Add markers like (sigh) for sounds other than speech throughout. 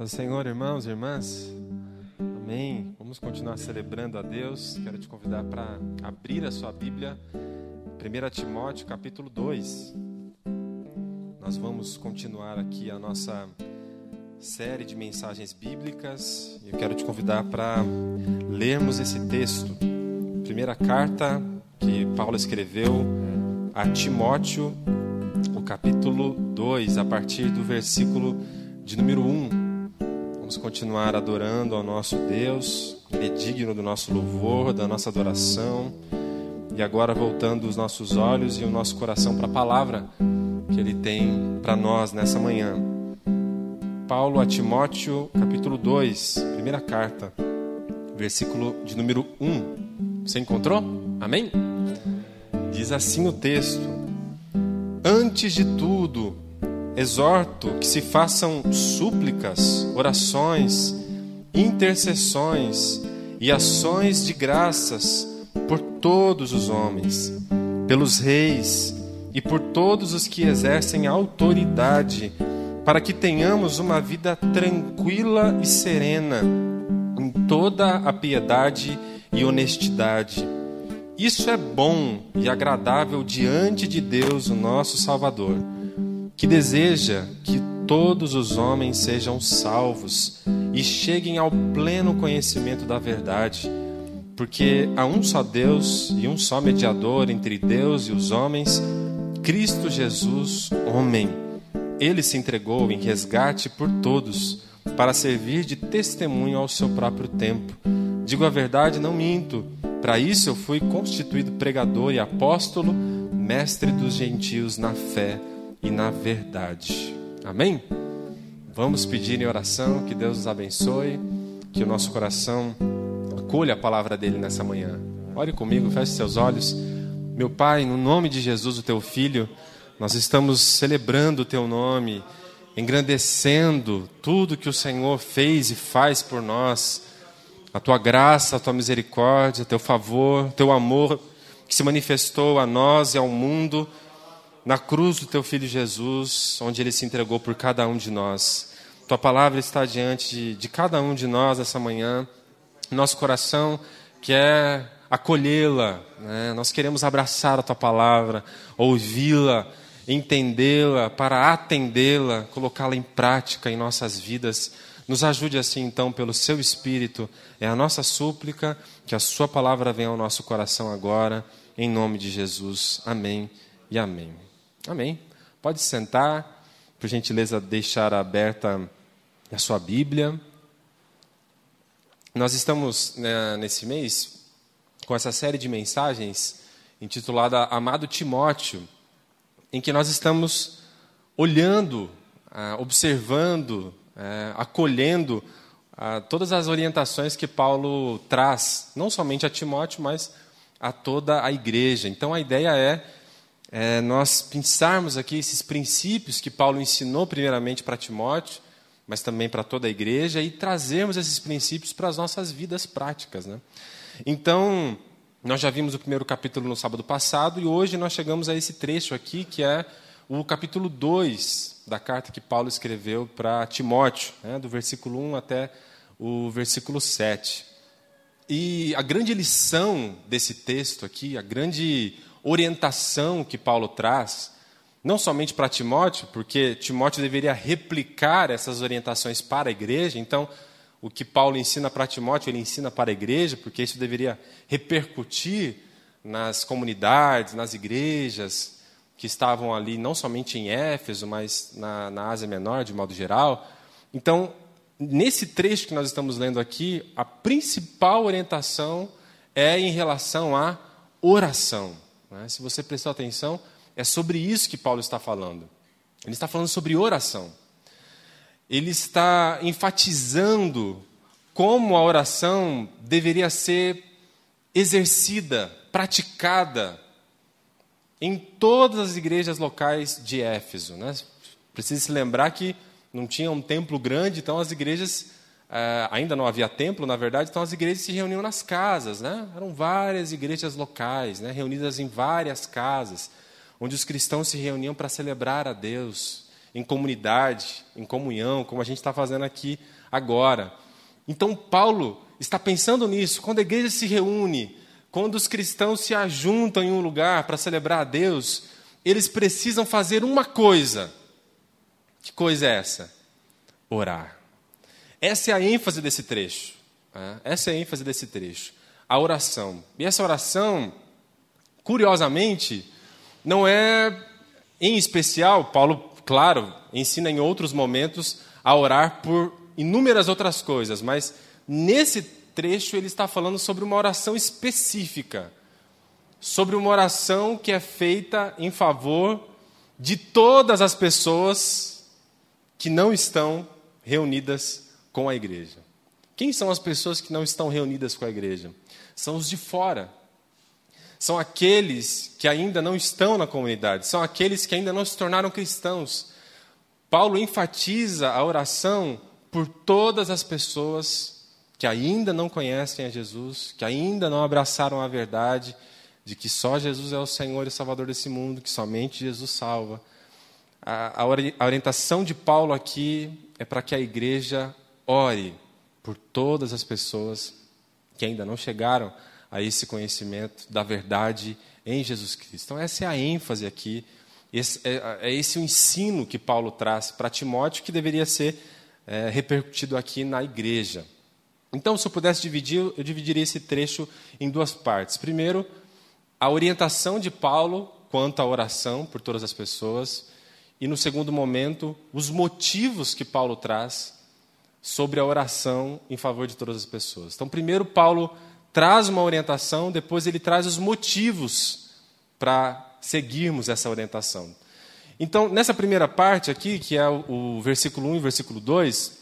Paz Senhor, irmãos e irmãs. Amém. Vamos continuar celebrando a Deus. Quero te convidar para abrir a sua Bíblia, 1 Timóteo, capítulo 2. Nós vamos continuar aqui a nossa série de mensagens bíblicas. Eu quero te convidar para lermos esse texto. Primeira carta que Paulo escreveu a Timóteo, o capítulo 2, a partir do versículo de número 1. Vamos continuar adorando ao nosso Deus, Ele é digno do nosso louvor, da nossa adoração. E agora voltando os nossos olhos e o nosso coração para a palavra que Ele tem para nós nessa manhã. Paulo a Timóteo, capítulo 2, primeira carta, versículo de número 1. Você encontrou? Amém? Diz assim o texto: Antes de tudo, exorto que se façam súplicas, orações, intercessões e ações de graças por todos os homens, pelos reis e por todos os que exercem autoridade, para que tenhamos uma vida tranquila e serena, em toda a piedade e honestidade. Isso é bom e agradável diante de Deus, o nosso Salvador que deseja que todos os homens sejam salvos e cheguem ao pleno conhecimento da verdade, porque há um só Deus e um só mediador entre Deus e os homens, Cristo Jesus, homem. Ele se entregou em resgate por todos, para servir de testemunho ao seu próprio tempo. Digo a verdade, não minto. Para isso eu fui constituído pregador e apóstolo, mestre dos gentios na fé e na verdade. Amém? Vamos pedir em oração que Deus nos abençoe, que o nosso coração acolha a palavra dele nessa manhã. Ore comigo, feche seus olhos. Meu Pai, no nome de Jesus, o teu filho, nós estamos celebrando o teu nome, engrandecendo tudo que o Senhor fez e faz por nós. A tua graça, a tua misericórdia, teu favor, teu amor que se manifestou a nós e ao mundo na cruz do teu filho Jesus, onde ele se entregou por cada um de nós. Tua palavra está diante de, de cada um de nós essa manhã. Nosso coração quer acolhê-la, né? nós queremos abraçar a tua palavra, ouvi-la, entendê-la, para atendê-la, colocá-la em prática em nossas vidas. Nos ajude assim, então, pelo seu Espírito. É a nossa súplica que a Sua palavra venha ao nosso coração agora, em nome de Jesus. Amém e amém. Amém. Pode sentar, por gentileza, deixar aberta a sua Bíblia. Nós estamos né, nesse mês com essa série de mensagens intitulada Amado Timóteo, em que nós estamos olhando, ah, observando, eh, acolhendo ah, todas as orientações que Paulo traz, não somente a Timóteo, mas a toda a igreja. Então a ideia é é, nós pensarmos aqui esses princípios que Paulo ensinou primeiramente para Timóteo, mas também para toda a igreja, e trazermos esses princípios para as nossas vidas práticas. Né? Então, nós já vimos o primeiro capítulo no sábado passado, e hoje nós chegamos a esse trecho aqui, que é o capítulo 2 da carta que Paulo escreveu para Timóteo, né? do versículo 1 até o versículo 7. E a grande lição desse texto aqui, a grande orientação que Paulo traz, não somente para Timóteo, porque Timóteo deveria replicar essas orientações para a igreja, então o que Paulo ensina para Timóteo, ele ensina para a igreja, porque isso deveria repercutir nas comunidades, nas igrejas que estavam ali, não somente em Éfeso, mas na, na Ásia Menor, de modo geral. Então, nesse trecho que nós estamos lendo aqui, a principal orientação é em relação à oração. Né? Se você prestou atenção, é sobre isso que Paulo está falando. Ele está falando sobre oração. Ele está enfatizando como a oração deveria ser exercida, praticada em todas as igrejas locais de Éfeso. Né? Precisa se lembrar que não tinha um templo grande, então as igrejas Uh, ainda não havia templo, na verdade, então as igrejas se reuniam nas casas, né? Eram várias igrejas locais, né? reunidas em várias casas, onde os cristãos se reuniam para celebrar a Deus em comunidade, em comunhão, como a gente está fazendo aqui agora. Então, Paulo está pensando nisso. Quando a igreja se reúne, quando os cristãos se ajuntam em um lugar para celebrar a Deus, eles precisam fazer uma coisa. Que coisa é essa? Orar. Essa é a ênfase desse trecho. Né? Essa é a ênfase desse trecho. A oração. E essa oração, curiosamente, não é em especial, Paulo, claro, ensina em outros momentos a orar por inúmeras outras coisas, mas nesse trecho ele está falando sobre uma oração específica, sobre uma oração que é feita em favor de todas as pessoas que não estão reunidas com a igreja. Quem são as pessoas que não estão reunidas com a igreja? São os de fora. São aqueles que ainda não estão na comunidade, são aqueles que ainda não se tornaram cristãos. Paulo enfatiza a oração por todas as pessoas que ainda não conhecem a Jesus, que ainda não abraçaram a verdade de que só Jesus é o Senhor e Salvador desse mundo, que somente Jesus salva. A, orientação de Paulo aqui é para que a igreja ore por todas as pessoas que ainda não chegaram a esse conhecimento da verdade em Jesus Cristo. Então, essa é a ênfase aqui, esse, é, é, esse o ensino que Paulo traz para Timóteo, que deveria ser é, repercutido aqui na igreja. Então, se eu pudesse dividir, eu dividiria esse trecho em duas partes. Primeiro, a orientação de Paulo quanto à oração por todas as pessoas, e no segundo momento, os motivos que Paulo traz sobre a oração em favor de todas as pessoas. Então, primeiro, Paulo traz uma orientação, depois, ele traz os motivos para seguirmos essa orientação. Então, nessa primeira parte aqui, que é o, versículo 1 e versículo 2,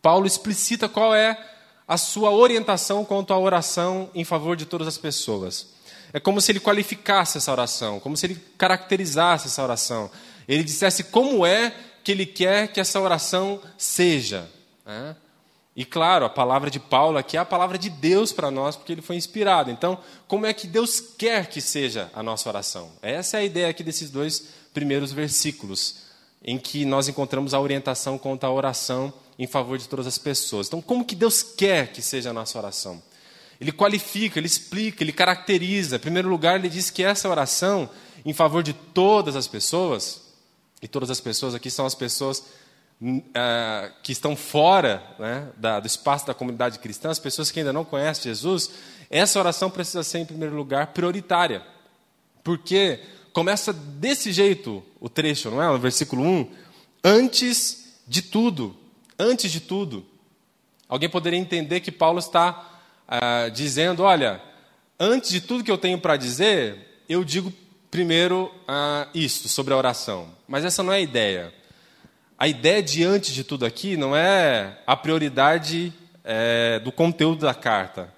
Paulo explicita qual é a sua orientação quanto à oração em favor de todas as pessoas. É como se ele qualificasse essa oração, como se ele caracterizasse essa oração. Ele dissesse como é que ele quer que essa oração seja. Né? E claro, a palavra de Paulo aqui é a palavra de Deus para nós, porque ele foi inspirado. Então, como é que Deus quer que seja a nossa oração? Essa é a ideia aqui desses dois primeiros versículos, em que nós encontramos a orientação quanto à oração em favor de todas as pessoas. Então, como que Deus quer que seja a nossa oração? Ele qualifica, ele explica, ele caracteriza. Em primeiro lugar, ele diz que essa oração em favor de todas as pessoas, e todas as pessoas aqui são as pessoas uh, que estão fora né, da, do espaço da comunidade cristã, as pessoas que ainda não conhecem Jesus, essa oração precisa ser, em primeiro lugar, prioritária. Porque começa desse jeito o trecho, não é? No versículo 1. Antes de tudo. Antes de tudo. Alguém poderia entender que Paulo está uh, dizendo: olha, antes de tudo que eu tenho para dizer, eu digo primeiro uh, isto sobre a oração. Mas essa não é a ideia. A ideia de antes de tudo aqui não é a prioridade é, do conteúdo da carta.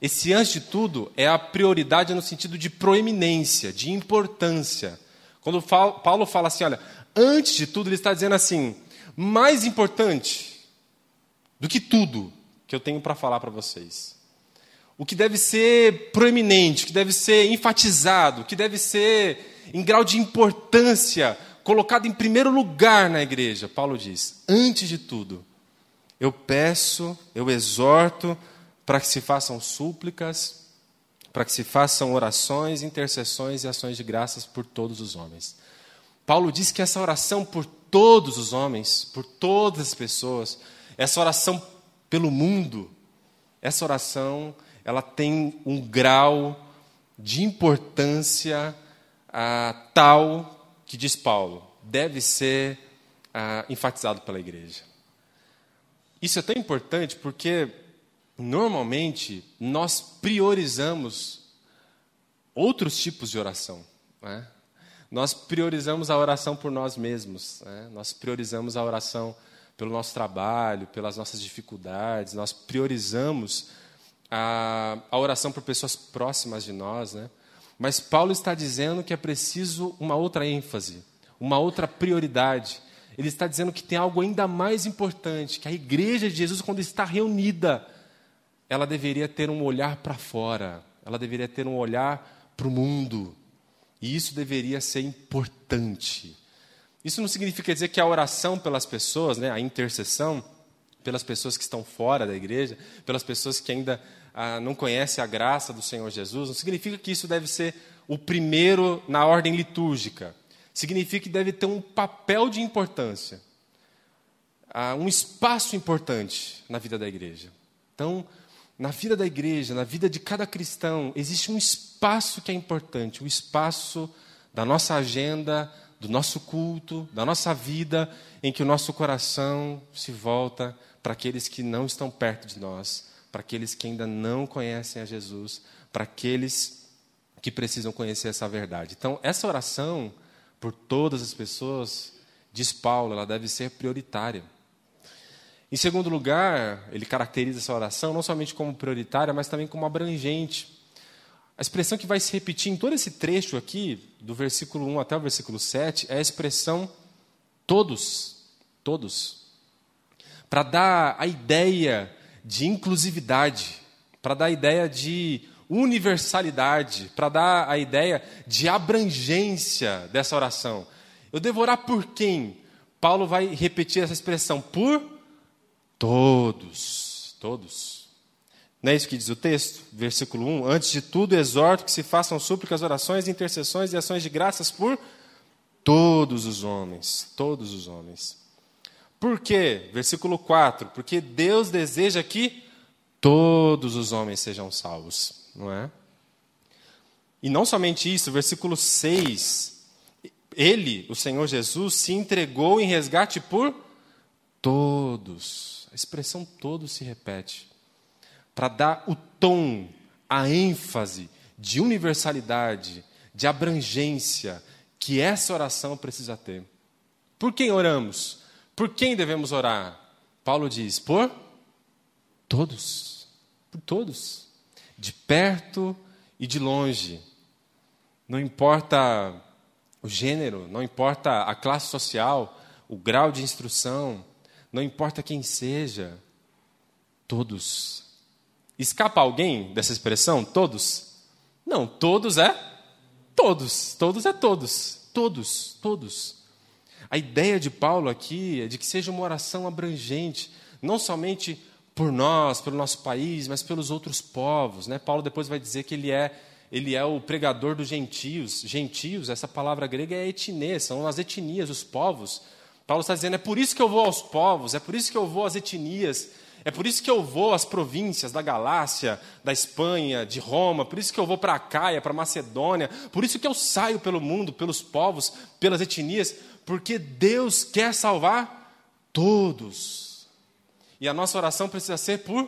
Esse antes de tudo é a prioridade no sentido de proeminência, de importância. Quando Paulo fala assim, olha, antes de tudo, ele está dizendo assim: mais importante do que tudo que eu tenho para falar para vocês. O que deve ser proeminente, o que deve ser enfatizado, o que deve ser em grau de importância colocado em primeiro lugar na igreja. Paulo diz: antes de tudo, eu peço, eu exorto para que se façam súplicas, para que se façam orações, intercessões e ações de graças por todos os homens. Paulo diz que essa oração por todos os homens, por todas as pessoas, essa oração pelo mundo, essa oração, ela tem um grau de importância ah, tal que diz Paulo, deve ser ah, enfatizado pela igreja. Isso é tão importante porque, normalmente, nós priorizamos outros tipos de oração. Né? Nós priorizamos a oração por nós mesmos, né? nós priorizamos a oração pelo nosso trabalho, pelas nossas dificuldades, nós priorizamos a, a oração por pessoas próximas de nós. Né? Mas Paulo está dizendo que é preciso uma outra ênfase, uma outra prioridade. Ele está dizendo que tem algo ainda mais importante, que a igreja de Jesus, quando está reunida, ela deveria ter um olhar para fora, ela deveria ter um olhar para o mundo. E isso deveria ser importante. Isso não significa dizer que a oração pelas pessoas, né, a intercessão pelas pessoas que estão fora da igreja, pelas pessoas que ainda ah, não conhecem a graça do Senhor Jesus, não significa que isso deve ser o primeiro na ordem litúrgica. Significa que deve ter um papel de importância, ah, um espaço importante na vida da igreja. Então, na vida da igreja, na vida de cada cristão, existe um espaço que é importante, o um espaço da nossa agenda, do nosso culto, da nossa vida, em que o nosso coração se volta para aqueles que não estão perto de nós, para aqueles que ainda não conhecem a Jesus, para aqueles que precisam conhecer essa verdade. Então, essa oração por todas as pessoas, diz Paulo, ela deve ser prioritária. Em segundo lugar, ele caracteriza essa oração não somente como prioritária, mas também como abrangente. A expressão que vai se repetir em todo esse trecho aqui, do versículo 1 até o versículo 7, é a expressão todos. Todos. Para dar a ideia de inclusividade, para dar a ideia de universalidade, para dar a ideia de abrangência dessa oração. Eu devo orar por quem? Paulo vai repetir essa expressão, por todos. Todos. Não é isso que diz o texto? Versículo 1. Antes de tudo, exorto que se façam súplicas, orações, intercessões e ações de graças por todos os homens. Todos os homens. Por quê? Versículo 4. Porque Deus deseja que todos os homens sejam salvos. Não é? E não somente isso, versículo 6. Ele, o Senhor Jesus, se entregou em resgate por todos. A expressão todos se repete para dar o tom, a ênfase de universalidade, de abrangência que essa oração precisa ter. Por quem oramos? Por quem devemos orar? Paulo diz: por todos. Por todos. De perto e de longe. Não importa o gênero, não importa a classe social, o grau de instrução, não importa quem seja, todos Escapa alguém dessa expressão? Todos? Não, todos é todos. Todos é todos. Todos, todos. A ideia de Paulo aqui é de que seja uma oração abrangente, não somente por nós, pelo nosso país, mas pelos outros povos. Né? Paulo depois vai dizer que ele é, ele é o pregador dos gentios. Gentios, essa palavra grega é etnê, são as etnias, os povos. Paulo está dizendo, é por isso que eu vou aos povos, é por isso que eu vou às etnias, é por isso que eu vou às províncias da Galácia, da Espanha, de Roma, por isso que eu vou para a Caia, para a Macedônia, por isso que eu saio pelo mundo, pelos povos, pelas etnias, porque Deus quer salvar todos. E a nossa oração precisa ser por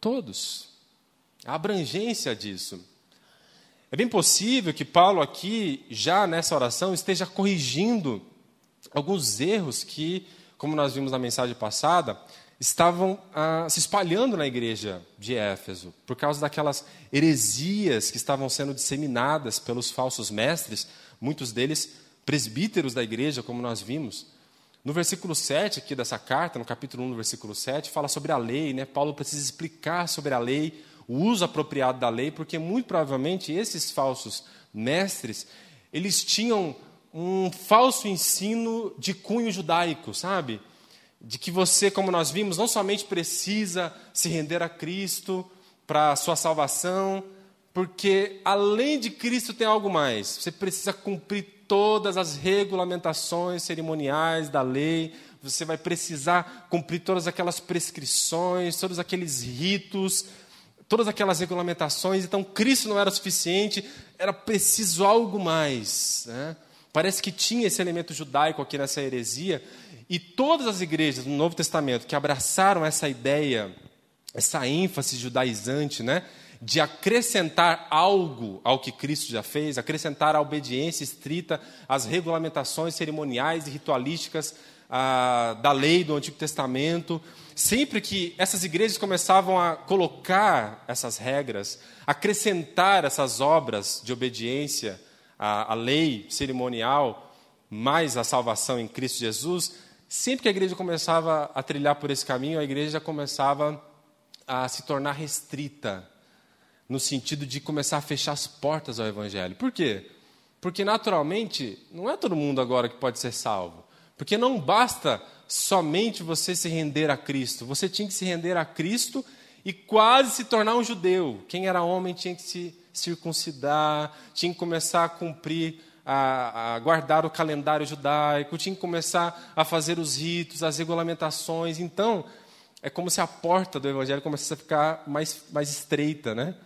todos. A abrangência disso. É bem possível que Paulo aqui, já nessa oração, esteja corrigindo alguns erros que, como nós vimos na mensagem passada, estavam ah, se espalhando na igreja de Éfeso, por causa daquelas heresias que estavam sendo disseminadas pelos falsos mestres, muitos deles presbíteros da igreja, como nós vimos. No versículo 7 aqui dessa carta, no capítulo 1, no versículo 7, fala sobre a lei, né? Paulo precisa explicar sobre a lei, o uso apropriado da lei, porque muito provavelmente esses falsos mestres, eles tinham um falso ensino de cunho judaico, sabe? de que você, como nós vimos, não somente precisa se render a Cristo para a sua salvação, porque além de Cristo tem algo mais. Você precisa cumprir todas as regulamentações cerimoniais da lei, você vai precisar cumprir todas aquelas prescrições, todos aqueles ritos, todas aquelas regulamentações. Então, Cristo não era suficiente, era preciso algo mais. Né? Parece que tinha esse elemento judaico aqui nessa heresia, e todas as igrejas do Novo Testamento que abraçaram essa ideia, essa ênfase judaizante, né, de acrescentar algo ao que Cristo já fez, acrescentar a obediência estrita às regulamentações cerimoniais e ritualísticas ah, da lei do Antigo Testamento. Sempre que essas igrejas começavam a colocar essas regras, acrescentar essas obras de obediência à, à lei cerimonial, mais a salvação em Cristo Jesus, Sempre que a igreja começava a trilhar por esse caminho, a igreja começava a se tornar restrita, no sentido de começar a fechar as portas ao evangelho. Por quê? Porque, naturalmente, não é todo mundo agora que pode ser salvo. Porque não basta somente você se render a Cristo. Você tinha que se render a Cristo e quase se tornar um judeu. Quem era homem tinha que se circuncidar, tinha que começar a cumprir, a, a, guardar o calendário judaico, tinha que começar a fazer os ritos, as regulamentações. Então, é como se a porta do evangelho começasse a ficar mais, mais estreita, né?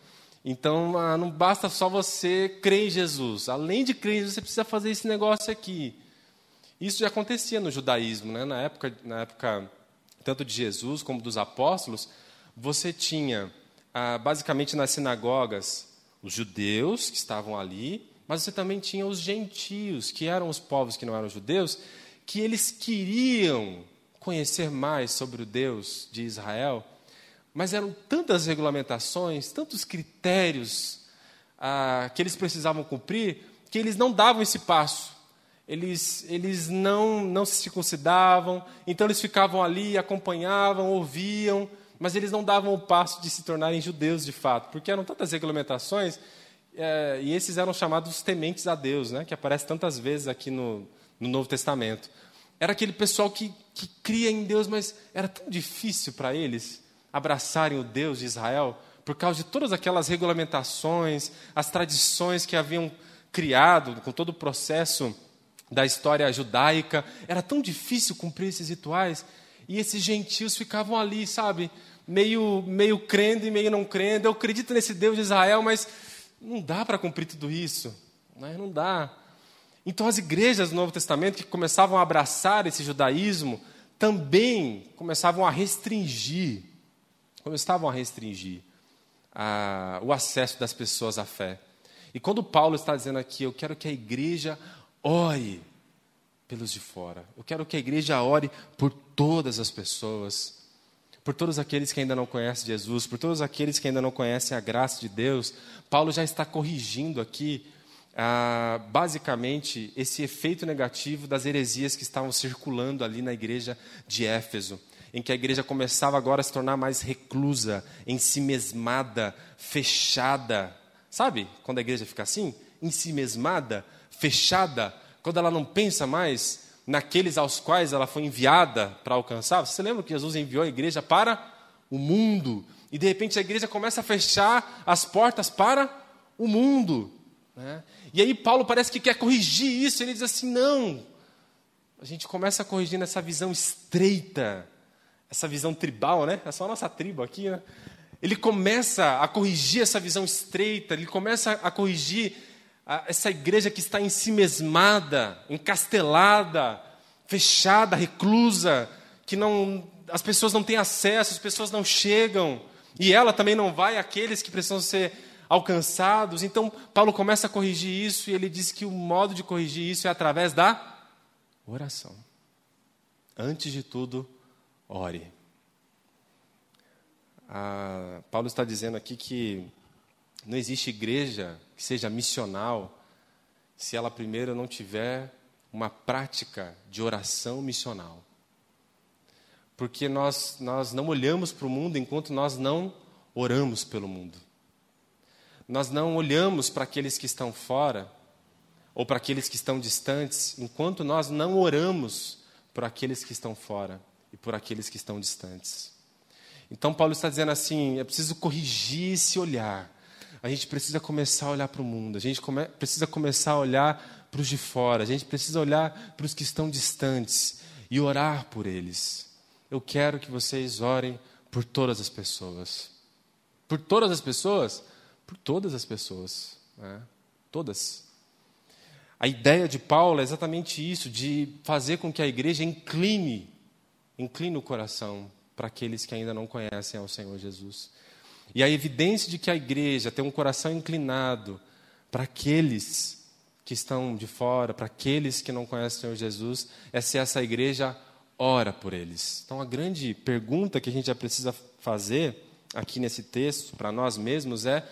Então, ah, não basta só você crer em Jesus. Além de crer em Jesus, você precisa fazer esse negócio aqui. Isso já acontecia no judaísmo, né? na, época, na época tanto de Jesus como dos apóstolos. Você tinha, ah, basicamente nas sinagogas, os judeus que estavam ali, mas você também tinha os gentios, que eram os povos que não eram judeus, que eles queriam conhecer mais sobre o Deus de Israel mas eram tantas regulamentações, tantos critérios ah, que eles precisavam cumprir, que eles não davam esse passo. Eles, eles não, não se circuncidavam, então eles ficavam ali, acompanhavam, ouviam, mas eles não davam o passo de se tornarem judeus de fato, porque eram tantas regulamentações, é, e esses eram chamados tementes a Deus, né, que aparece tantas vezes aqui no, no Novo Testamento. Era aquele pessoal que, que cria em Deus, mas era tão difícil para eles abraçarem o Deus de Israel por causa de todas aquelas regulamentações, as tradições que haviam criado com todo o processo da história judaica. Era tão difícil cumprir esses rituais e esses gentios ficavam ali, sabe, meio meio crendo e meio não crendo. Eu acredito nesse Deus de Israel, mas não dá para cumprir tudo isso, né? não dá. Então as igrejas do Novo Testamento que começavam a abraçar esse judaísmo também começavam a restringir começavam a restringir a, o acesso das pessoas à fé. E quando Paulo está dizendo aqui, eu quero que a igreja ore pelos de fora, eu quero que a igreja ore por todas as pessoas, por todos aqueles que ainda não conhecem Jesus, por todos aqueles que ainda não conhecem a graça de Deus. Paulo já está corrigindo aqui, ah, basicamente, esse efeito negativo das heresias que estavam circulando ali na igreja de Éfeso em que a igreja começava agora a se tornar mais reclusa, ensimesmada, fechada. Sabe quando a igreja fica assim? Ensimesmada, fechada, quando ela não pensa mais naqueles aos quais ela foi enviada para alcançar. Você lembra que Jesus enviou a igreja para o mundo? E de repente a igreja começa a fechar as portas para o mundo. Né? E aí Paulo parece que quer corrigir isso. Ele diz assim: não. A gente começa a corrigir nessa visão estreita essa visão tribal, né? É só a nossa tribo aqui, né? Ele começa a corrigir essa visão estreita, ele começa a corrigir a, essa igreja que está em si mesmada, encastelada, fechada, reclusa, que não, as pessoas não têm acesso, as pessoas não chegam, e ela também não vai àqueles que precisam ser alcançados. Então, Paulo começa a corrigir isso e ele diz que o modo de corrigir isso é através da oração. Antes de tudo, ore. Ah, Paulo está dizendo aqui que não existe igreja que seja missional se ela primeiro não tiver uma prática de oração missional. Porque nós, nós não olhamos para o mundo enquanto nós não oramos pelo mundo. Nós não olhamos para aqueles que estão fora ou para aqueles que estão distantes enquanto nós não oramos por aqueles que estão fora e por aqueles que estão distantes. Então, Paulo está dizendo assim: é preciso corrigir esse olhar. A gente precisa começar a olhar para o mundo, a gente come precisa começar a olhar para os de fora, a gente precisa olhar para os que estão distantes e orar por eles. Eu quero que vocês orem por todas as pessoas. Por todas as pessoas? Por todas as pessoas. Né? Todas. A ideia de Paulo é exatamente isso, de fazer com que a igreja incline Inclina o coração para aqueles que ainda não conhecem ao Senhor Jesus. E a evidência de que a igreja tem um coração inclinado para aqueles que estão de fora, para aqueles que não conhecem o Senhor Jesus, é se essa igreja ora por eles. Então, a grande pergunta que a gente já precisa fazer aqui nesse texto, para nós mesmos, é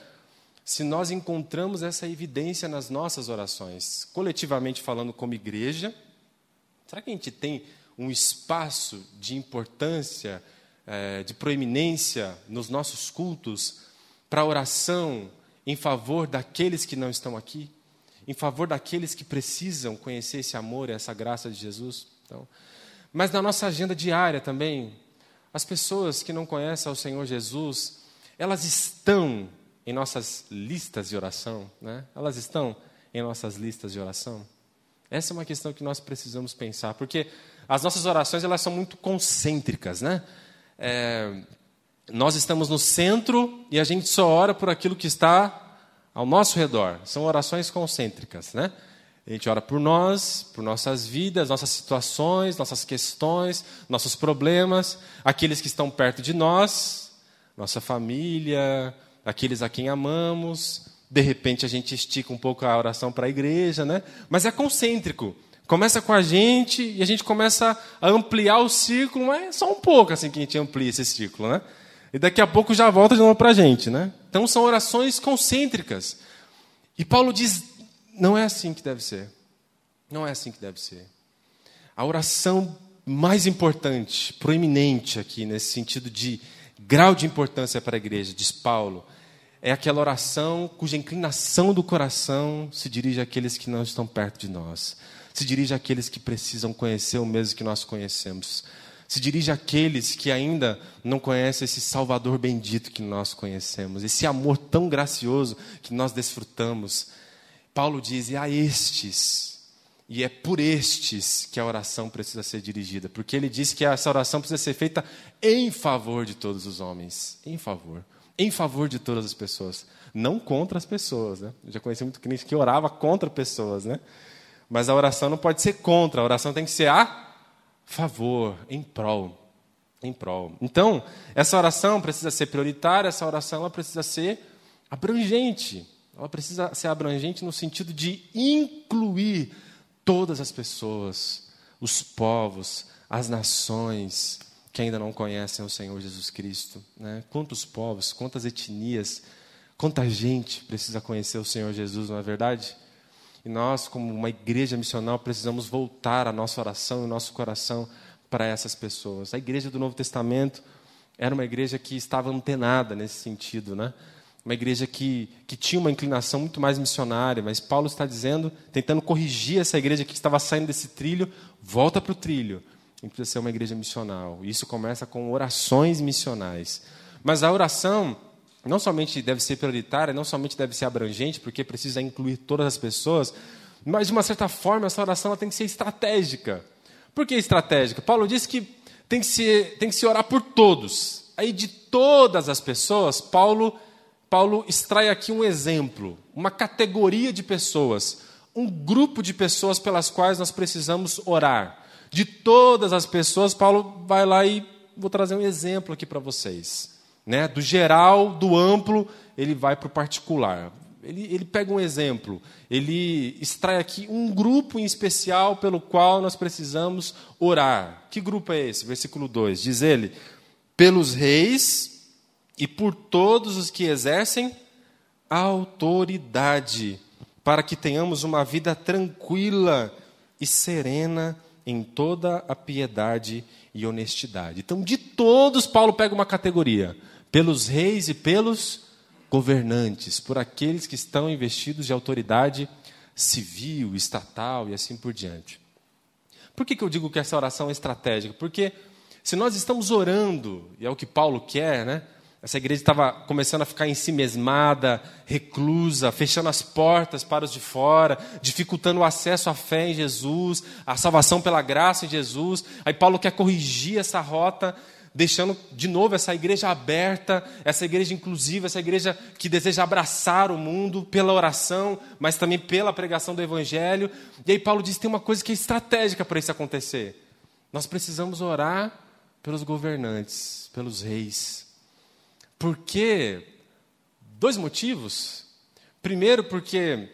se nós encontramos essa evidência nas nossas orações, coletivamente falando, como igreja. Será que a gente tem um espaço de importância, é, de proeminência nos nossos cultos para oração em favor daqueles que não estão aqui? em favor daqueles que precisam conhecer esse amor e essa graça de Jesus. Então, mas na nossa agenda diária também, as pessoas que não conhecem ao Senhor Jesus, elas estão em nossas listas de oração, né? Elas estão em nossas listas de oração. Essa é uma questão que nós precisamos pensar, porque as nossas orações elas são muito concêntricas, né? É, nós estamos no centro e a gente só ora por aquilo que está ao nosso redor. São orações concêntricas, né? A gente ora por nós, por nossas vidas, nossas situações, nossas questões, nossos problemas, aqueles que estão perto de nós, nossa família, aqueles a quem amamos. De repente a gente estica um pouco a oração para a igreja, né? Mas é concêntrico. Começa com a gente e a gente começa a ampliar o círculo, mas é só um pouco assim que a gente amplia esse círculo, né? E daqui a pouco já volta de novo para a gente, né? Então são orações concêntricas. E Paulo diz: não é assim que deve ser. Não é assim que deve ser. A oração mais importante, proeminente aqui, nesse sentido de grau de importância para a igreja, diz Paulo, é aquela oração cuja inclinação do coração se dirige àqueles que não estão perto de nós, se dirige àqueles que precisam conhecer o mesmo que nós conhecemos, se dirige àqueles que ainda não conhecem esse Salvador bendito que nós conhecemos, esse amor tão gracioso que nós desfrutamos. Paulo diz: e a estes, e é por estes que a oração precisa ser dirigida, porque ele diz que essa oração precisa ser feita em favor de todos os homens, em favor, em favor de todas as pessoas, não contra as pessoas. Né? Eu já conheci muito crente que orava contra pessoas, né? Mas a oração não pode ser contra, a oração tem que ser a favor, em prol. Em prol. Então, essa oração precisa ser prioritária, essa oração ela precisa ser abrangente. Ela precisa ser abrangente no sentido de incluir todas as pessoas, os povos, as nações que ainda não conhecem o Senhor Jesus Cristo. Né? Quantos povos, quantas etnias, quanta gente precisa conhecer o Senhor Jesus, não é verdade? E nós, como uma igreja missional, precisamos voltar a nossa oração e nosso coração para essas pessoas. A igreja do Novo Testamento era uma igreja que estava antenada nesse sentido, né? Uma igreja que, que tinha uma inclinação muito mais missionária, mas Paulo está dizendo, tentando corrigir essa igreja que estava saindo desse trilho, volta para o trilho. Gente precisa ser uma igreja missional. E isso começa com orações missionais. Mas a oração não somente deve ser prioritária, não somente deve ser abrangente, porque precisa incluir todas as pessoas, mas de uma certa forma essa oração tem que ser estratégica. Por que estratégica? Paulo diz que tem que, se, tem que se orar por todos. Aí de todas as pessoas, Paulo, Paulo extrai aqui um exemplo, uma categoria de pessoas, um grupo de pessoas pelas quais nós precisamos orar. De todas as pessoas, Paulo vai lá e vou trazer um exemplo aqui para vocês. Né? Do geral, do amplo, ele vai para o particular. Ele, ele pega um exemplo, ele extrai aqui um grupo em especial pelo qual nós precisamos orar. Que grupo é esse? Versículo 2: diz ele: pelos reis e por todos os que exercem autoridade, para que tenhamos uma vida tranquila e serena em toda a piedade e honestidade. Então, de todos, Paulo pega uma categoria pelos reis e pelos governantes, por aqueles que estão investidos de autoridade civil, estatal e assim por diante. Por que, que eu digo que essa oração é estratégica? Porque se nós estamos orando, e é o que Paulo quer, né? Essa igreja estava começando a ficar em si mesmada, reclusa, fechando as portas para os de fora, dificultando o acesso à fé em Jesus, a salvação pela graça em Jesus. Aí Paulo quer corrigir essa rota deixando de novo essa igreja aberta, essa igreja inclusiva, essa igreja que deseja abraçar o mundo pela oração, mas também pela pregação do evangelho. E aí Paulo diz que tem uma coisa que é estratégica para isso acontecer. Nós precisamos orar pelos governantes, pelos reis. Por quê? Dois motivos. Primeiro, porque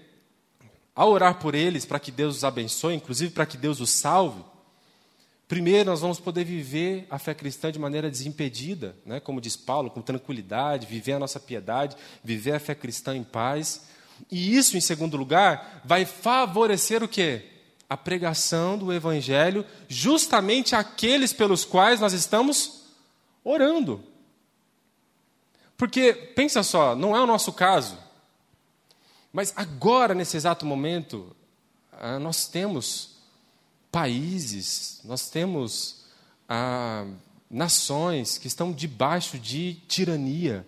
ao orar por eles, para que Deus os abençoe, inclusive para que Deus os salve, Primeiro, nós vamos poder viver a fé cristã de maneira desimpedida, né? como diz Paulo, com tranquilidade, viver a nossa piedade, viver a fé cristã em paz. E isso, em segundo lugar, vai favorecer o quê? A pregação do Evangelho, justamente aqueles pelos quais nós estamos orando. Porque, pensa só, não é o nosso caso. Mas agora, nesse exato momento, ah, nós temos países, nós temos ah, nações que estão debaixo de tirania.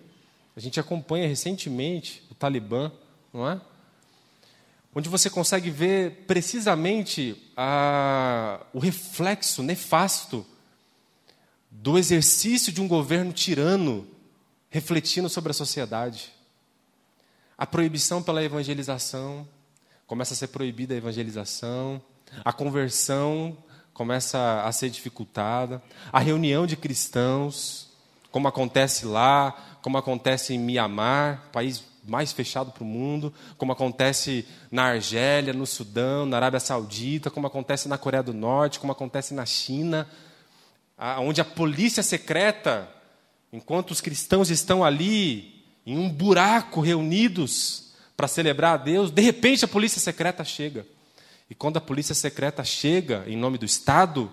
A gente acompanha recentemente o Talibã, não é? Onde você consegue ver precisamente ah, o reflexo nefasto do exercício de um governo tirano refletindo sobre a sociedade. A proibição pela evangelização, começa a ser proibida a evangelização, a conversão começa a ser dificultada, a reunião de cristãos, como acontece lá, como acontece em Mianmar, país mais fechado para o mundo, como acontece na Argélia, no Sudão, na Arábia Saudita, como acontece na Coreia do Norte, como acontece na China, onde a polícia secreta, enquanto os cristãos estão ali em um buraco reunidos para celebrar a Deus, de repente a polícia secreta chega. E quando a polícia secreta chega em nome do Estado,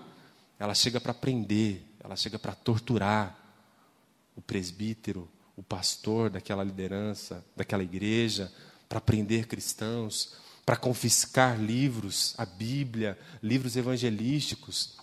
ela chega para prender, ela chega para torturar o presbítero, o pastor daquela liderança, daquela igreja, para prender cristãos, para confiscar livros, a Bíblia, livros evangelísticos.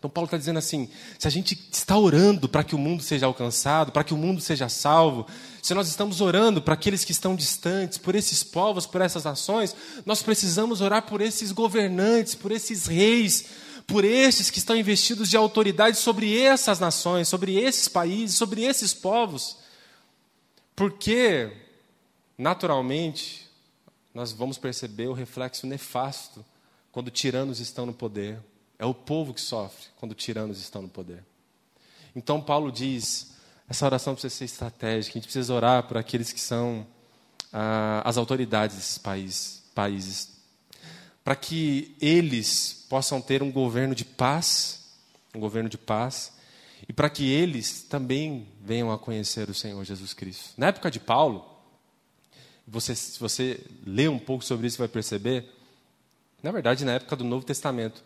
Então, Paulo está dizendo assim: se a gente está orando para que o mundo seja alcançado, para que o mundo seja salvo, se nós estamos orando para aqueles que estão distantes, por esses povos, por essas nações, nós precisamos orar por esses governantes, por esses reis, por esses que estão investidos de autoridade sobre essas nações, sobre esses países, sobre esses povos. Porque, naturalmente, nós vamos perceber o reflexo nefasto quando tiranos estão no poder é o povo que sofre quando tiranos estão no poder. Então, Paulo diz: essa oração precisa ser estratégica, a gente precisa orar por aqueles que são ah, as autoridades desses país, países, para que eles possam ter um governo de paz, um governo de paz, e para que eles também venham a conhecer o Senhor Jesus Cristo. Na época de Paulo, você, se você ler um pouco sobre isso, vai perceber, na verdade, na época do Novo Testamento,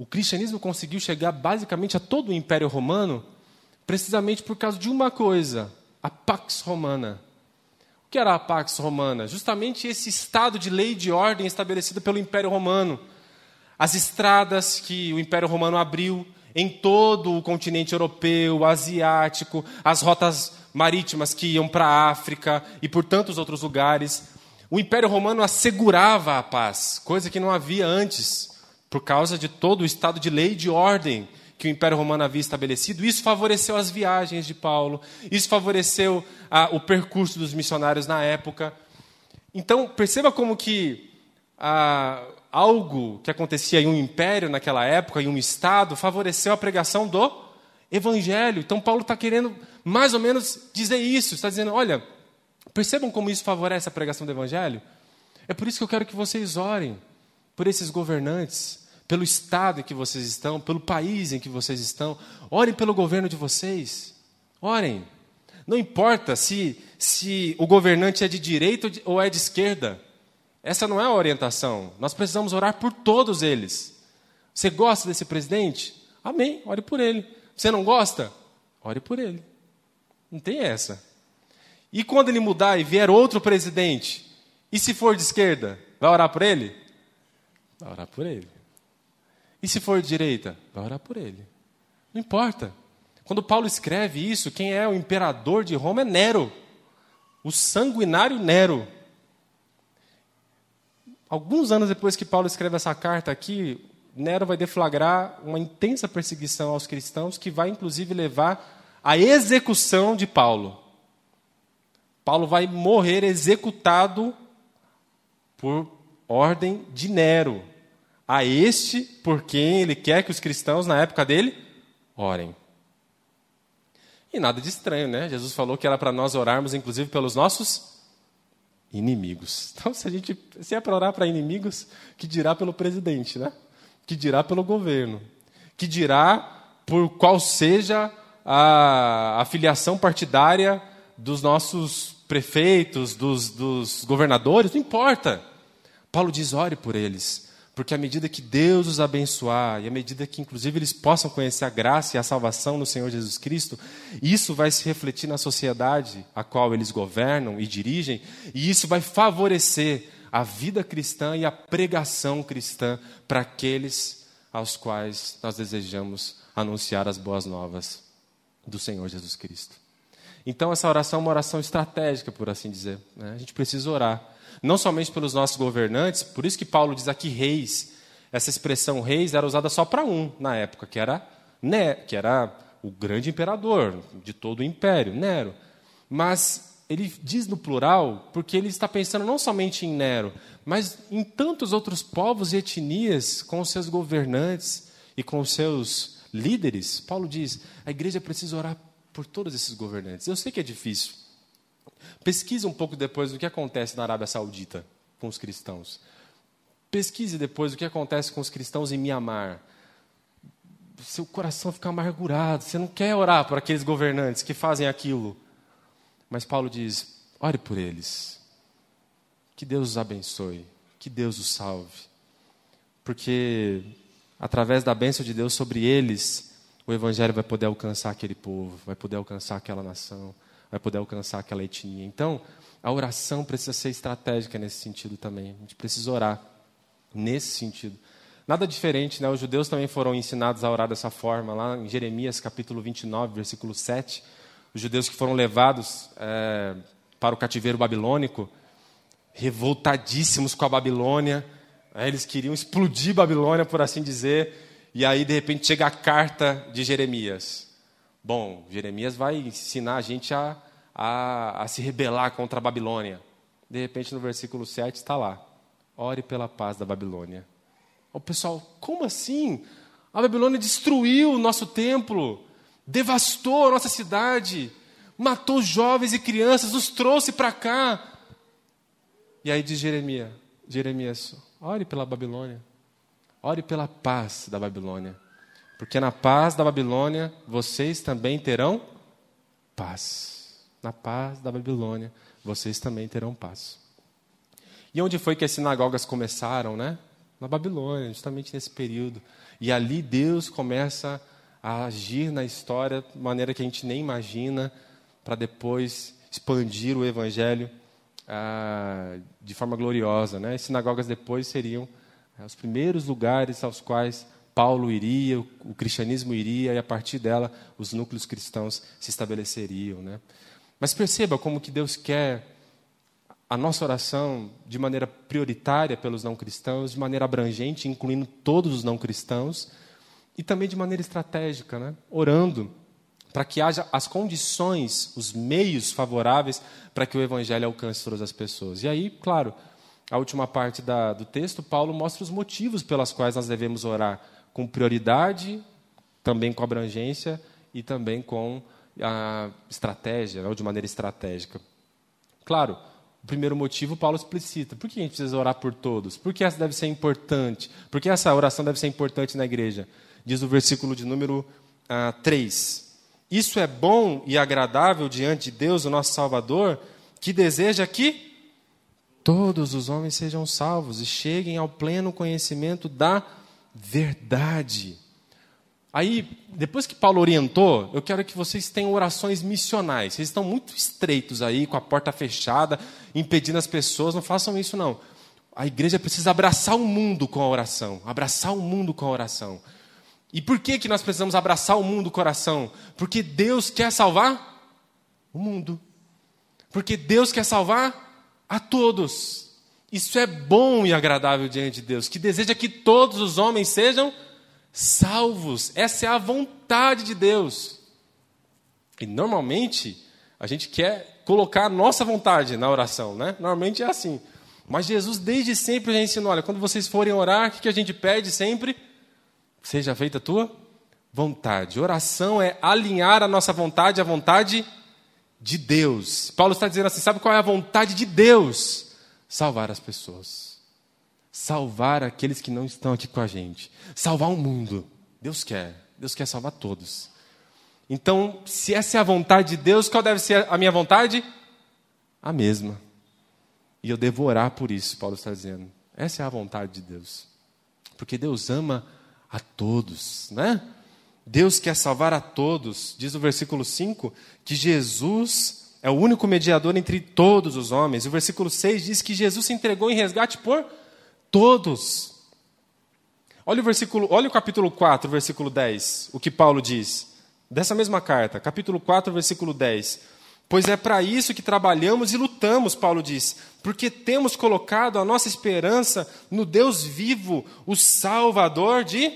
o cristianismo conseguiu chegar basicamente a todo o Império Romano precisamente por causa de uma coisa: a Pax Romana. O que era a Pax Romana? Justamente esse estado de lei e de ordem estabelecido pelo Império Romano. As estradas que o Império Romano abriu em todo o continente europeu, asiático, as rotas marítimas que iam para a África e por tantos outros lugares. O Império Romano assegurava a paz, coisa que não havia antes por causa de todo o estado de lei e de ordem que o Império Romano havia estabelecido. Isso favoreceu as viagens de Paulo, isso favoreceu ah, o percurso dos missionários na época. Então, perceba como que ah, algo que acontecia em um império naquela época, em um estado, favoreceu a pregação do evangelho. Então, Paulo está querendo mais ou menos dizer isso. Está dizendo: olha, percebam como isso favorece a pregação do evangelho? É por isso que eu quero que vocês orem por esses governantes, pelo estado em que vocês estão, pelo país em que vocês estão. Orem pelo governo de vocês. Orem. Não importa se, se o governante é de direita ou é de esquerda. Essa não é a orientação. Nós precisamos orar por todos eles. Você gosta desse presidente? Amém. Ore por ele. Você não gosta? Ore por ele. Não tem essa. E quando ele mudar e vier outro presidente, e se for de esquerda, vai orar por ele? Vai orar por ele. E se for direita? Vai orar por ele. Não importa. Quando Paulo escreve isso, quem é o imperador de Roma é Nero, o sanguinário Nero. Alguns anos depois que Paulo escreve essa carta aqui, Nero vai deflagrar uma intensa perseguição aos cristãos, que vai inclusive levar à execução de Paulo. Paulo vai morrer executado por ordem de Nero a este por quem ele quer que os cristãos na época dele orem. E nada de estranho, né? Jesus falou que era para nós orarmos, inclusive, pelos nossos inimigos. (laughs) Então, se a gente se é para orar para inimigos, que dirá pelo presidente, né? Que dirá pelo governo, que dirá por qual seja a afiliação partidária dos nossos prefeitos, dos, dos governadores, não importa. Paulo diz: ore por eles Porque à medida que Deus os abençoar, e à medida que, inclusive, eles possam conhecer a graça e a salvação no Senhor Jesus Cristo, isso vai se refletir na sociedade a qual eles governam e dirigem, e isso vai favorecer a vida cristã e a pregação cristã para aqueles aos quais nós desejamos anunciar as boas novas do Senhor Jesus Cristo. Então, essa oração é uma oração estratégica, por assim dizer. Né? A gente precisa orar. Não somente pelos nossos governantes, por isso que Paulo diz aqui reis. Essa expressão reis era usada só para um na época, que era, né, que era o grande imperador de todo o império, Nero. Mas ele diz no plural porque ele está pensando não somente em Nero, mas em tantos outros povos e etnias com seus governantes e com seus líderes. Paulo diz: a igreja precisa orar por todos esses governantes. Eu sei que é difícil. Pesquise um pouco depois o que acontece na Arábia Saudita com os cristãos. Pesquise depois o que acontece com os cristãos em Mianmar. Seu coração fica amargurado, você não quer orar por aqueles governantes que fazem aquilo. Mas Paulo diz: ore por eles. Que Deus os abençoe, que Deus os salve. Porque através da bênção de Deus sobre eles, o Evangelho vai poder alcançar aquele povo, vai poder alcançar aquela nação, vai poder alcançar aquela etnia. Então, a oração precisa ser estratégica nesse sentido também. A gente precisa orar nesse sentido. Nada diferente, né? Os judeus também foram ensinados a orar dessa forma, lá em Jeremias capítulo 29, versículo 7. Os judeus que foram levados é, para o cativeiro babilônico, revoltadíssimos com a Babilônia, né? eles queriam explodir Babilônia, por assim dizer, e aí, de repente, chega a carta de Jeremias. Bom, Jeremias vai ensinar a gente a, a, a se rebelar contra a Babilônia. De repente, no versículo 7 está lá: ore pela paz da Babilônia. O pessoal, como assim? A Babilônia destruiu o nosso templo, devastou a nossa cidade, matou jovens e crianças, nos trouxe para cá. E aí diz Jeremias, Jeremias, ore pela Babilônia. Ore pela paz da Babilônia. Porque na paz da Babilônia vocês também terão paz. Na paz da Babilônia vocês também terão paz. E onde foi que as sinagogas começaram, né? Na Babilônia, justamente nesse período. E ali Deus começa a agir na história de maneira que a gente nem imagina, para depois expandir o evangelho ah, de forma gloriosa. Né? As sinagogas depois seriam é, os primeiros lugares aos quais Paulo iria, o cristianismo iria, e a partir dela os núcleos cristãos se estabeleceriam. Né? Mas perceba como que Deus quer a nossa oração de maneira prioritária pelos não cristãos, de maneira abrangente, incluindo todos os não cristãos, e também de maneira estratégica, né? orando para que haja as condições, os meios favoráveis para que o evangelho alcance todas as pessoas. E aí, claro, a última parte da, do texto, Paulo mostra os motivos pelas quais nós devemos orar com prioridade, também com abrangência e também com a estratégia, ou de maneira estratégica. Claro, o primeiro motivo Paulo explicita. Por que a gente precisa orar por todos? Por que essa deve ser importante? Por que essa oração deve ser importante na igreja? Diz o versículo de número ah, 3. Isso é bom e agradável diante de Deus, o nosso Salvador, que deseja que todos os homens sejam salvos e cheguem ao pleno conhecimento da verdade. Aí, depois que Paulo orientou, eu quero que vocês tenham orações missionais. Vocês estão muito estreitos aí, com a porta fechada, impedindo as pessoas. Não façam isso, não. A igreja precisa abraçar o mundo com a oração. Abraçar o mundo com a oração. E por que, que nós precisamos abraçar o mundo com a oração? Porque Deus quer salvar o mundo. Porque Deus quer salvar a todos. Isso é bom e agradável diante de Deus, que deseja que todos os homens sejam salvos. Essa é a vontade de Deus. E normalmente a gente quer colocar a nossa vontade na oração, né? Normalmente é assim. Mas Jesus desde sempre já ensinou, olha, quando vocês forem orar, o que a gente pede sempre? Seja feita a tua vontade. Oração é alinhar a nossa vontade à vontade de de Deus. Paulo está dizendo assim: sabe qual é a vontade de Deus? Salvar as pessoas. Salvar aqueles que não estão aqui com a gente. Salvar o mundo. Deus quer. Deus quer salvar todos. Então, se essa é a vontade de Deus, qual deve ser a minha vontade? A mesma. E eu devo orar por isso, Paulo está dizendo. Essa é a vontade de Deus. Porque Deus ama a todos, né? Deus quer salvar a todos. Diz o versículo 5 que Jesus é o único mediador entre todos os homens. O versículo 6 diz que Jesus se entregou em resgate por todos. Olha o versículo, olha o capítulo 4, versículo 10, o que Paulo diz. Dessa mesma carta, capítulo 4, versículo 10. Pois é para isso que trabalhamos e lutamos, Paulo diz, porque temos colocado a nossa esperança no Deus vivo, o Salvador de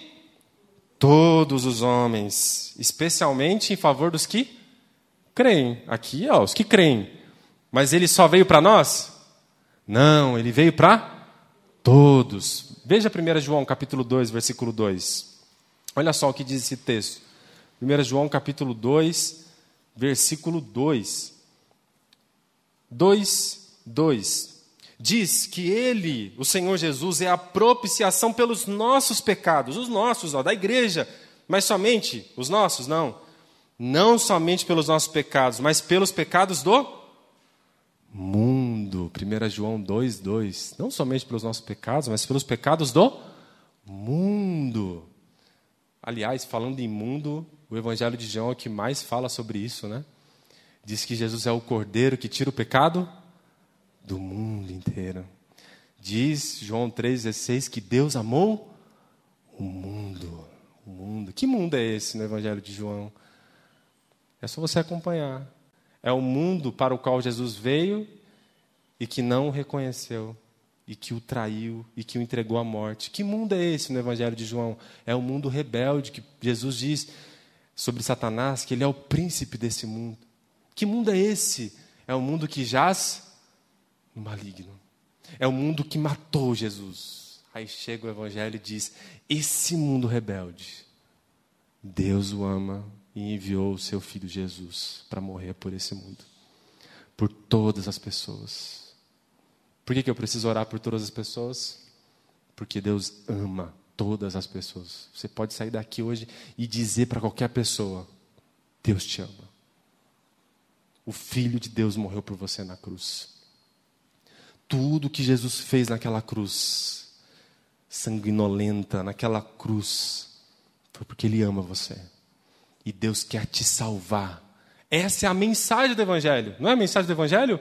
todos os homens, especialmente em favor dos que creem. Aqui, ó, os que creem. Mas ele só veio para nós? Não, ele veio para todos. Veja 1 João capítulo 2, versículo 2. Olha só o que diz esse texto. 1 João capítulo 2, versículo 2. 2, 2. Diz que ele, o Senhor Jesus, é a propiciação pelos nossos pecados, os nossos, ó, da igreja, mas somente os nossos? Não. Não somente pelos nossos pecados, mas pelos pecados do mundo. 1 João 2, 2. Não somente pelos nossos pecados, mas pelos pecados do mundo. Aliás, falando em mundo, o Evangelho de João é o que mais fala sobre isso, né? Diz que Jesus é o cordeiro que tira o pecado do mundo inteiro. Diz João 3,16 que Deus amou o mundo. O mundo. Que mundo é esse no Evangelho de João? É só você acompanhar. É o mundo para o qual Jesus veio e que não o reconheceu, e que o traiu, e que o entregou à morte. Que mundo é esse no Evangelho de João? É o mundo rebelde que Jesus diz sobre Satanás que ele é o príncipe desse mundo. Que mundo é esse? É o mundo que jaz no maligno. É o mundo que matou Jesus. Aí chega o Evangelho e diz: Esse mundo rebelde, Deus o ama e enviou o seu filho Jesus para morrer por esse mundo, por todas as pessoas. Por que, que eu preciso orar por todas as pessoas? Porque Deus ama todas as pessoas. Você pode sair daqui hoje e dizer para qualquer pessoa: Deus te ama. O Filho de Deus morreu por você na cruz. Tudo que Jesus fez naquela cruz, sanguinolenta, naquela cruz, foi porque Ele ama você. E Deus quer te salvar. Essa é a mensagem do Evangelho. Não é a mensagem do Evangelho?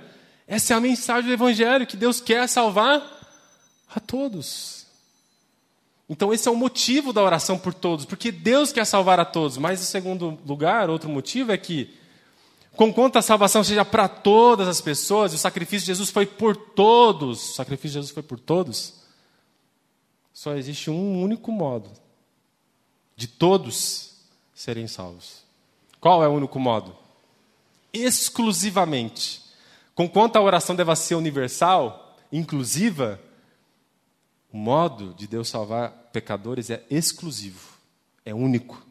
Essa é a mensagem do Evangelho, que Deus quer salvar a todos. Então, esse é o motivo da oração por todos, porque Deus quer salvar a todos. Mas, em segundo lugar, outro motivo é que Conquanto a salvação seja para todas as pessoas, o sacrifício de Jesus foi por todos. O sacrifício de Jesus foi por todos. Só existe um único modo de todos serem salvos. Qual é o único modo? Exclusivamente. Conquanto a oração deva ser universal, inclusiva, o modo de Deus salvar pecadores é exclusivo, é único,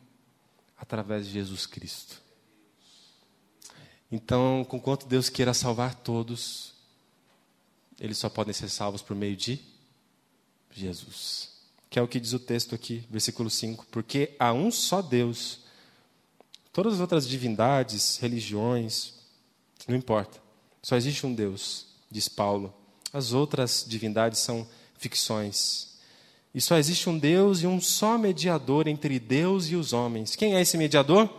através de Jesus Cristo. Então, conquanto Deus queira salvar todos, eles só podem ser salvos por meio de Jesus. Que é o que diz o texto aqui, versículo 5. Porque há um só Deus. Todas as outras divindades, religiões, não importa. Só existe um Deus, diz Paulo. As outras divindades são ficções. E só existe um Deus e um só mediador entre Deus e os homens. Quem é esse mediador?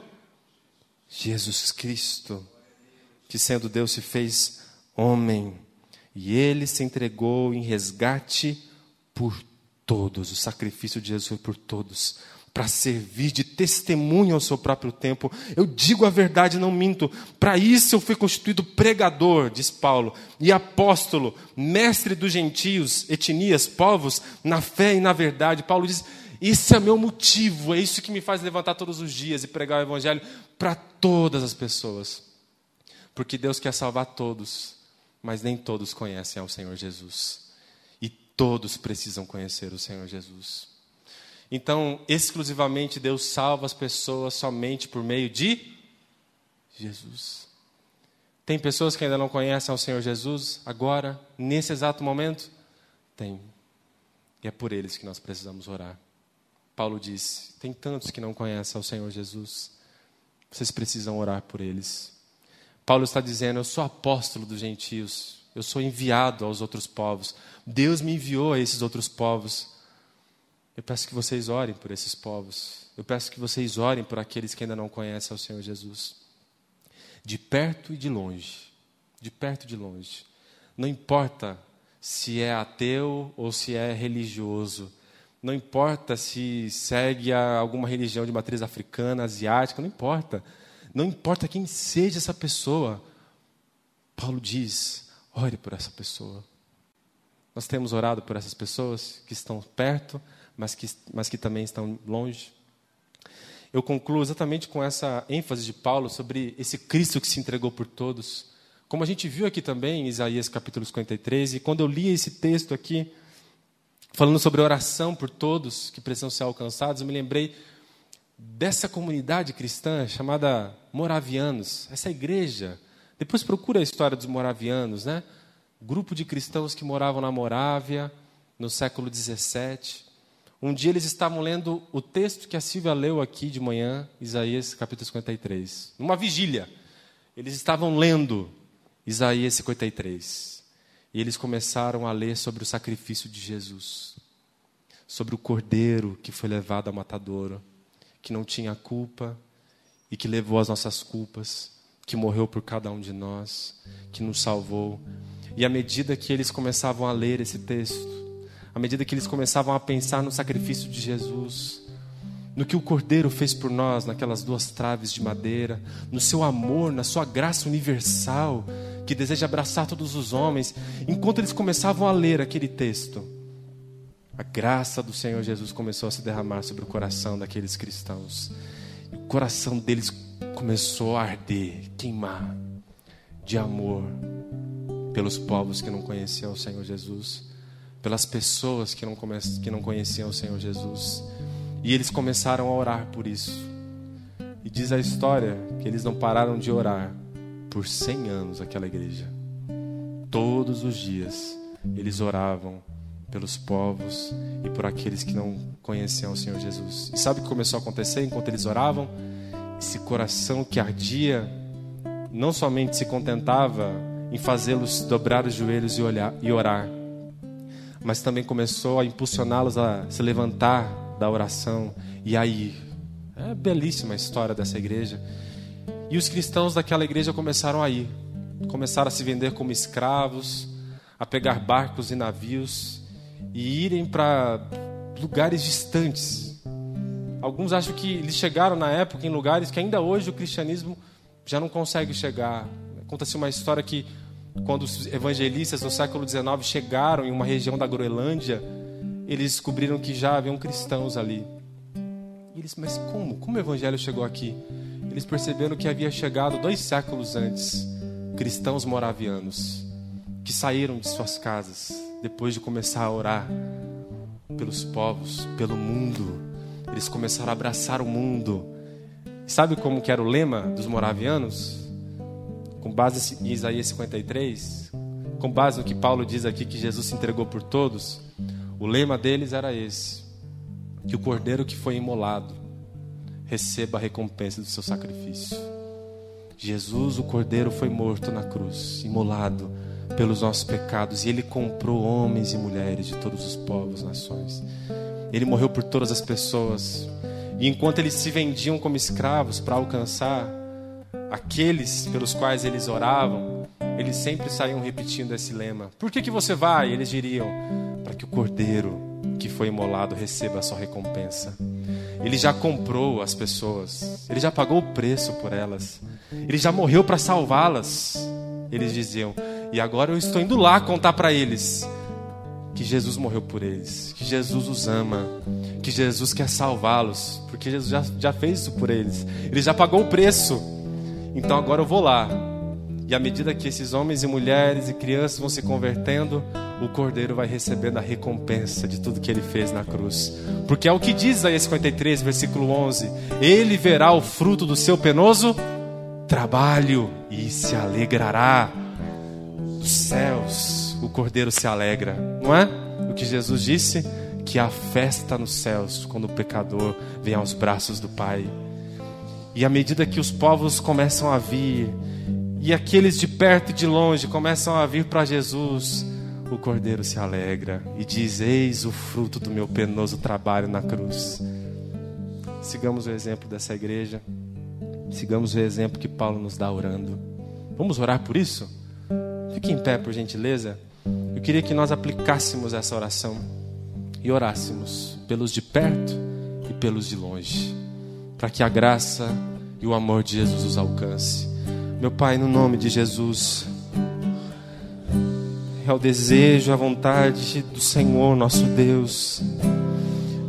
Jesus Cristo que sendo Deus se fez homem, e ele se entregou em resgate por todos. O sacrifício de Jesus foi por todos, para servir de testemunho ao seu próprio tempo. Eu digo a verdade, não minto. Para isso eu fui constituído pregador, diz Paulo, e apóstolo, mestre dos gentios, etnias, povos, na fé e na verdade. Paulo diz: esse é meu motivo, é isso que me faz levantar todos os dias e pregar o evangelho para todas as pessoas. Porque Deus quer salvar todos, mas nem todos conhecem ao Senhor Jesus. Todos precisam conhecer o Senhor Jesus. Então, exclusivamente Deus salva as pessoas somente por meio de Jesus. Tem pessoas que ainda não conhecem ao Senhor Jesus agora, nesse exato momento? Tem. E é por eles que nós precisamos orar. Paulo disse: tem tantos que não conhecem ao Senhor Jesus. Vocês precisam orar por eles. Paulo está dizendo: Eu sou apóstolo dos gentios, eu sou enviado aos outros povos. Deus me enviou a esses outros povos. Eu peço que vocês orem por esses povos. Eu peço que vocês orem por aqueles que ainda não conhecem o Senhor Jesus. De perto e de longe. De perto e de longe. Não importa se é ateu ou se é religioso. Não importa se segue alguma religião de matriz africana, asiática, não importa. Não importa quem seja essa pessoa. Paulo diz: ore por essa pessoa. Nós temos orado por essas pessoas que estão perto, mas que, mas que também estão longe. Eu concluo exatamente com essa ênfase de Paulo sobre esse Cristo que se entregou por todos. Como a gente viu aqui também em Isaías capítulo 53, e quando eu li esse texto aqui, falando sobre oração por todos que precisam ser alcançados, eu me lembrei dessa comunidade cristã chamada Moravianos, essa igreja. Depois procura a história dos Moravianos, né? Grupo de cristãos que moravam na Morávia no século 17. Um dia eles estavam lendo o texto que a Silvia leu aqui de manhã, Isaías capítulo 53. Numa vigília. Eles estavam lendo Isaías 53. E eles começaram a ler sobre o sacrifício de Jesus. Sobre o cordeiro que foi levado ao matadouro, que não tinha culpa e que levou as nossas culpas, que morreu por cada um de nós, que nos salvou. E à medida que eles começavam a ler esse texto, à medida que eles começavam a pensar no sacrifício de Jesus, no que o Cordeiro fez por nós naquelas duas traves de madeira, no seu amor, na sua graça universal, que deseja abraçar todos os homens, enquanto eles começavam a ler aquele texto, a graça do Senhor Jesus começou a se derramar sobre o coração daqueles cristãos. O coração deles começou a arder, queimar de amor pelos povos que não conheciam o Senhor Jesus pelas pessoas que não, que não conheciam o Senhor Jesus. E eles começaram a orar por isso. E diz a história que eles não pararam de orar por 100 anos aquela igreja. Todos os dias eles oravam pelos povos e por aqueles que não conheciam o Senhor Jesus. E sabe o que começou a acontecer enquanto eles oravam? Esse coração que ardia não somente se contentava em fazê-los dobrar os joelhos e, olhar, e orar, mas também começou a impulsioná-los a se levantar da oração e a ir. É belíssima a história dessa igreja. E os cristãos daquela igreja começaram a ir, começaram a se vender como escravos, a pegar barcos e navios e irem para lugares distantes. Alguns acham que eles chegaram na época em lugares que ainda hoje o cristianismo já não consegue chegar. Conta-se uma história que quando os evangelistas no século XIX chegaram em uma região da Groenlândia, eles descobriram que já haviam cristãos ali. E eles, mas como? Como o evangelho chegou aqui? Eles perceberam que havia chegado dois séculos antes cristãos moravianos que saíram de suas casas depois de começar a orar pelos povos, pelo mundo. Eles começaram a abraçar o mundo. Sabe como que era o lema dos moravianos? com base em Isaías 53, com base no que Paulo diz aqui que Jesus se entregou por todos, o lema deles era esse: que o cordeiro que foi imolado receba a recompensa do seu sacrifício. Jesus, o cordeiro, foi morto na cruz, imolado pelos nossos pecados, e ele comprou homens e mulheres de todos os povos, nações. Ele morreu por todas as pessoas. E enquanto eles se vendiam como escravos para alcançar aqueles pelos quais eles oravam, eles sempre saíam repetindo esse lema: Por que, que você vai? eles diriam: Para que o cordeiro que foi imolado receba a sua recompensa. Ele já comprou as pessoas, ele já pagou o preço por elas, ele já morreu para salvá-las. Eles diziam: E agora eu estou indo lá contar para eles que Jesus morreu por eles, que Jesus os ama, que Jesus quer salvá-los, porque Jesus já, já fez isso por eles, ele já pagou o preço. Então agora eu vou lá. E à medida que esses homens e mulheres e crianças vão se convertendo, o cordeiro vai recebendo a recompensa de tudo que ele fez na cruz. Porque é o que diz aí 53, versículo 11: Ele verá o fruto do seu penoso trabalho e se alegrará. Dos céus, o cordeiro se alegra, não é? O que Jesus disse? Que há festa nos céus quando o pecador vem aos braços do Pai. E à medida que os povos começam a vir, e aqueles de perto e de longe começam a vir para Jesus, o cordeiro se alegra e diz: Eis o fruto do meu penoso trabalho na cruz. Sigamos o exemplo dessa igreja, sigamos o exemplo que Paulo nos dá orando. Vamos orar por isso? Fique em pé, por gentileza. Queria que nós aplicássemos essa oração e orássemos pelos de perto e pelos de longe, para que a graça e o amor de Jesus os alcance. Meu Pai, no nome de Jesus, é o desejo, a vontade do Senhor nosso Deus,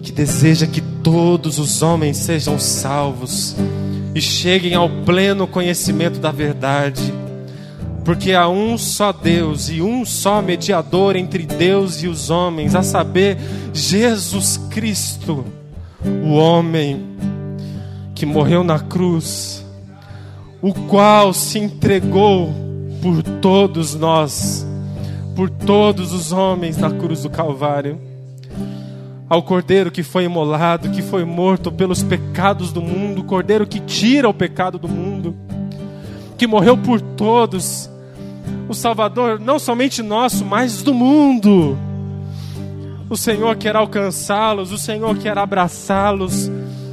que deseja que todos os homens sejam salvos e cheguem ao pleno conhecimento da verdade, porque há um só Deus e um só mediador entre Deus e os homens, a saber, Jesus Cristo, o homem que morreu na cruz, o qual se entregou por todos nós por todos os homens na cruz do Calvário. Ao Cordeiro que foi imolado, que foi morto pelos pecados do mundo, Cordeiro que tira o pecado do mundo, que morreu por todos, o Salvador não somente nosso, mas do mundo. O Senhor quer alcançá-los, o Senhor quer abraçá-los,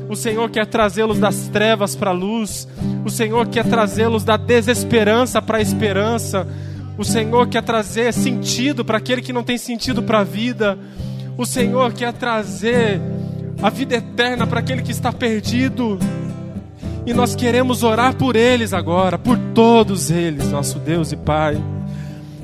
o Senhor quer trazê-los das trevas para a luz, o Senhor quer trazê-los da desesperança para a esperança o Senhor quer trazer sentido para aquele que não tem sentido para a vida. O Senhor quer trazer a vida eterna para aquele que está perdido. E nós queremos orar por eles agora, por todos eles, nosso Deus e Pai.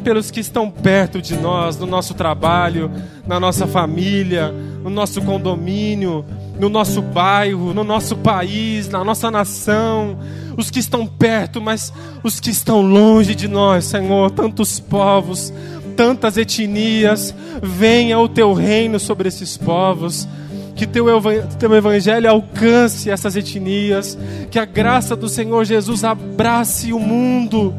Pelos que estão perto de nós, no nosso trabalho, na nossa família, no nosso condomínio, no nosso bairro, no nosso país, na nossa nação os que estão perto, mas os que estão longe de nós, Senhor, tantos povos, tantas etnias, venha o teu reino sobre esses povos. Que teu, teu evangelho alcance essas etnias, que a graça do Senhor Jesus abrace o mundo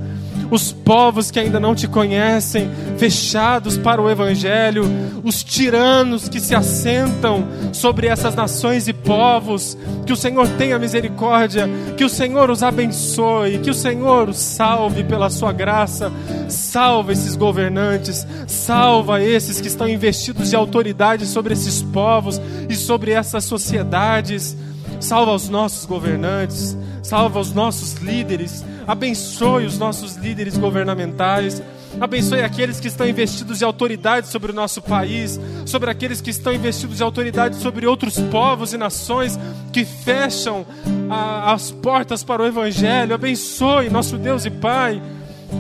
os povos que ainda não te conhecem, fechados para o Evangelho, os tiranos que se assentam sobre essas nações e povos, que o Senhor tenha misericórdia, que o Senhor os abençoe, que o Senhor os salve pela sua graça, salva esses governantes, salva esses que estão investidos de autoridade sobre esses povos e sobre essas sociedades, salva os nossos governantes, salva os nossos líderes abençoe os nossos líderes governamentais, abençoe aqueles que estão investidos de autoridade sobre o nosso país, sobre aqueles que estão investidos de autoridade sobre outros povos e nações que fecham a, as portas para o Evangelho. Abençoe, nosso Deus e Pai,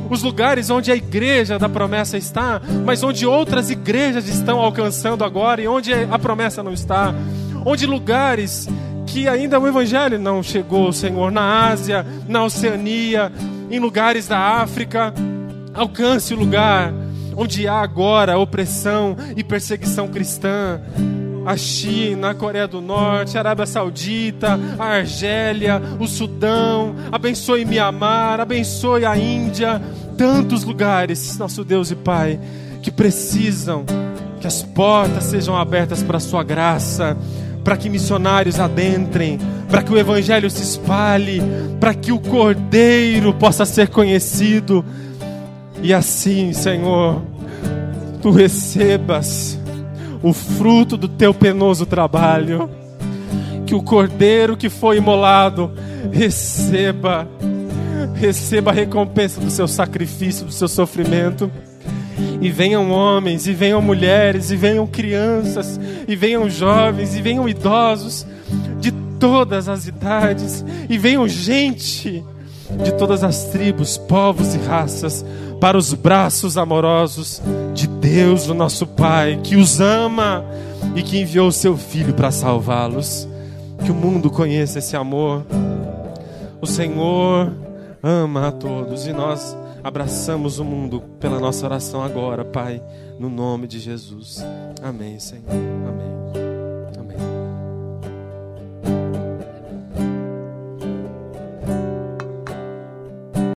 os lugares onde a igreja da promessa está, mas onde outras igrejas estão alcançando agora e onde a promessa não está. Onde lugares que ainda o Evangelho não chegou, Senhor, na Ásia, na Oceania, em lugares da África. Alcance o lugar onde há agora opressão e perseguição cristã. A China, a Coreia do Norte, a Arábia Saudita, a Argélia, o Sudão, abençoe Mianmar, abençoe a Índia, tantos lugares, nosso Deus e Pai, que precisam que as portas sejam abertas para a Sua graça para que missionários adentrem, para que o Evangelho se espalhe, para que o Cordeiro possa ser conhecido. E assim, Senhor, tu recebas o fruto do teu penoso trabalho, que o Cordeiro que foi imolado receba, receba a recompensa do seu sacrifício, do seu sofrimento e venham homens, e venham mulheres, e venham crianças, e venham jovens, e venham idosos, de todas as idades, e venham gente de todas as tribos, povos e raças, para os braços amorosos de Deus, o nosso Pai, que os ama e que enviou o seu Filho para salvá-los. Que o mundo conheça esse amor. O Senhor ama a todos e nós abraçamos o mundo pela nossa oração agora, Pai, no nome de Jesus. Amém, Senhor. Amém.